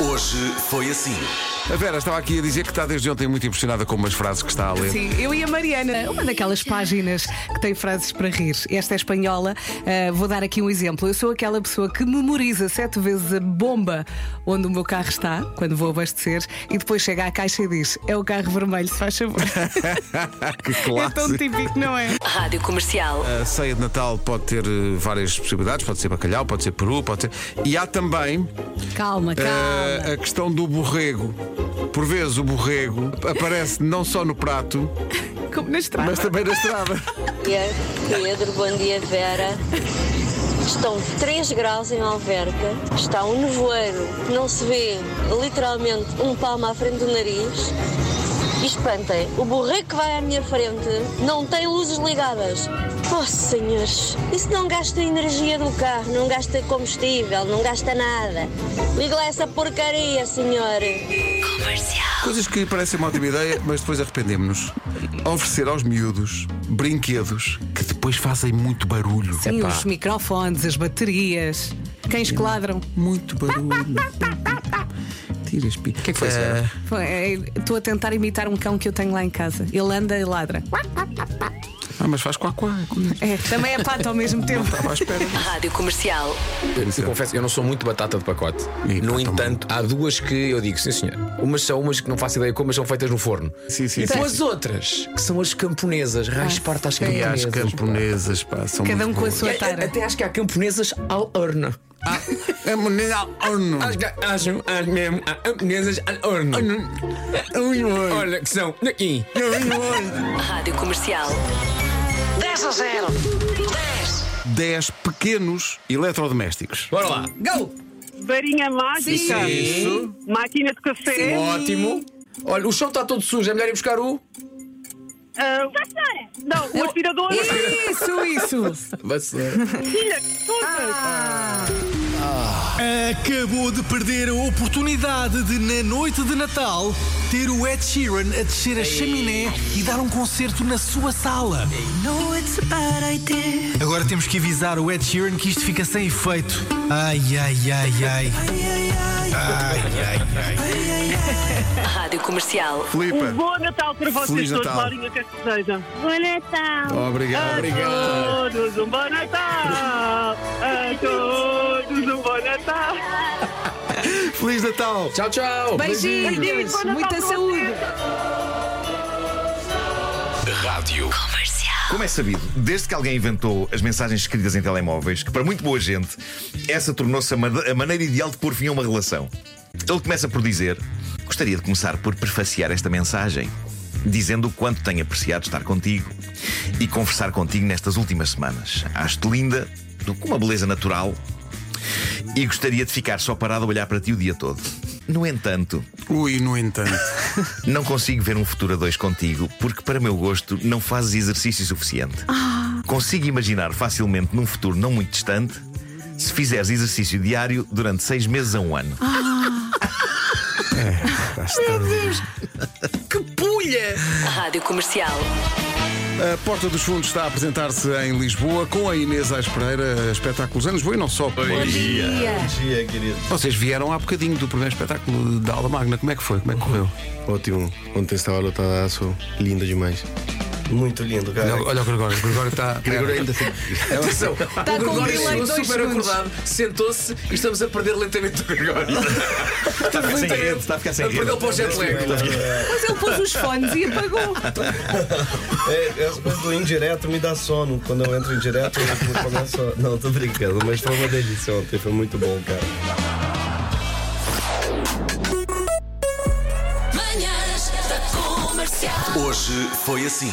Hoje foi assim. A Vera estava aqui a dizer que está desde ontem muito impressionada com umas frases que está a ler. Sim, eu e a Mariana, uma daquelas páginas que tem frases para rir. Esta é espanhola. Uh, vou dar aqui um exemplo. Eu sou aquela pessoa que memoriza sete vezes a bomba onde o meu carro está, quando vou abastecer, e depois chega à caixa e diz: É o carro vermelho, se faz favor. que é tão classe. típico, não é? Rádio Comercial. A ceia de Natal pode ter eh, várias possibilidades, pode ser bacalhau, pode ser peru, pode ser. E há também Calma, calma. eh, a questão do borrego. Por vezes o borrego aparece não só no prato, Como na estrada. mas também na estrada. Bom dia, Pedro. Bom dia, Vera. Estão 3 graus em Alverca. Está um nevoeiro que não se vê literalmente um palmo à frente do nariz. E espantem, o borrego que vai à minha frente não tem luzes ligadas. Oh, senhores, isso não gasta energia do carro, não gasta combustível, não gasta nada. Liga lá essa porcaria, senhor. Coisas que parecem uma ótima ideia, mas depois arrependemos-nos. Oferecer aos miúdos brinquedos que depois fazem muito barulho. Sim, Epá, os microfones, as baterias, cães que ladram. Muito barulho. Tiras pi. O que é que foi isso, Vera? Estou a tentar imitar um cão que eu tenho lá em casa. Ele anda e ladra. Ah, mas faz quá quá. É, também é pato ao mesmo tempo. Estava à espera. Rádio Comercial. Eu confesso, eu não sou muito batata de pacote. E, no também. entanto, há duas que eu digo, sim senhor. Umas são umas que não faço ideia como, mas são feitas no forno. Sim, sim, e depois sim. outras, que são as camponesas. Raiz parte às E camponesas. as camponesas, pá, são Cada um com a boas. sua E, tara. Até acho que há camponesas ao horno. É menina horno. Acho que acho as mesmo há camponesas ao horno. Olha, que são daqui. Rádio Comercial. 10 a 0. 10. 10 pequenos eletrodomésticos. Bora lá. Go! Varinha mágica, Sim. máquina de café, Ótimo. Olha, o chão está todo sujo, é melhor ir buscar o. ah, não, o aspirador, Isso, isso! Vassoura. filha, todas. Acabou de perder a oportunidade de, na noite de Natal, ter o Ed Sheeran a descer a chaminé e dar um concerto na sua sala. Agora temos que avisar o Ed Sheeran que isto fica sem efeito. Ai, ai, ai, ai. Ai, ai, ai. Rádio Comercial. Filipa. Um bom Natal para vocês Feliz todos, Natal. Laurinha, quer que seja. Bom Natal. Obrigado. A todos um bom Natal. A todos um bom Natal. Feliz Natal. Tchau, tchau. Beijinhos! Beijinhos, Muita saúde! Rádio. Como é sabido, desde que alguém inventou as mensagens escritas em telemóveis, que para muito boa gente, essa tornou-se a, ma- a maneira ideal de pôr fim a uma relação. Ele começa por dizer: Gostaria de começar por prefaciar esta mensagem, dizendo o quanto tenho apreciado estar contigo e conversar contigo nestas últimas semanas. Acho-te linda, com uma beleza natural, e gostaria de ficar só parado a olhar para ti o dia todo. No entanto, Ui, no entanto. não consigo ver um futuro a dois contigo porque, para meu gosto, não fazes exercício suficiente. Consigo imaginar facilmente num futuro não muito distante se fizeres exercício diário durante seis meses a um ano. Que pulha! Rádio Comercial. A Porta dos Fundos está a apresentar-se em Lisboa com a Inês Aires Pereira, espetáculos em Lisboa e não só. Bom dia. dia, querido. Vocês vieram há bocadinho do primeiro espetáculo da Aula Magna. Como é que foi? Como é que correu? Ótimo. Ontem estava lotadaço. Lindo demais. Muito lindo, cara. Olha, olha o Gregório. O Gregório está. Gregório ainda se... Atenção, o com um Gregório chegou super segundos. acordado, sentou-se e estamos a perder lentamente o Gregório. Está a ficar sem rede, está a ficar sem rede. para o jet lag. Mas ele pôs os fones e apagou. É, coisa do indireto me dá sono. Quando eu entro em direto, eu começo a... Não, tô brincando, mas foi uma delícia ontem. Foi muito bom, cara. Hoje foi assim.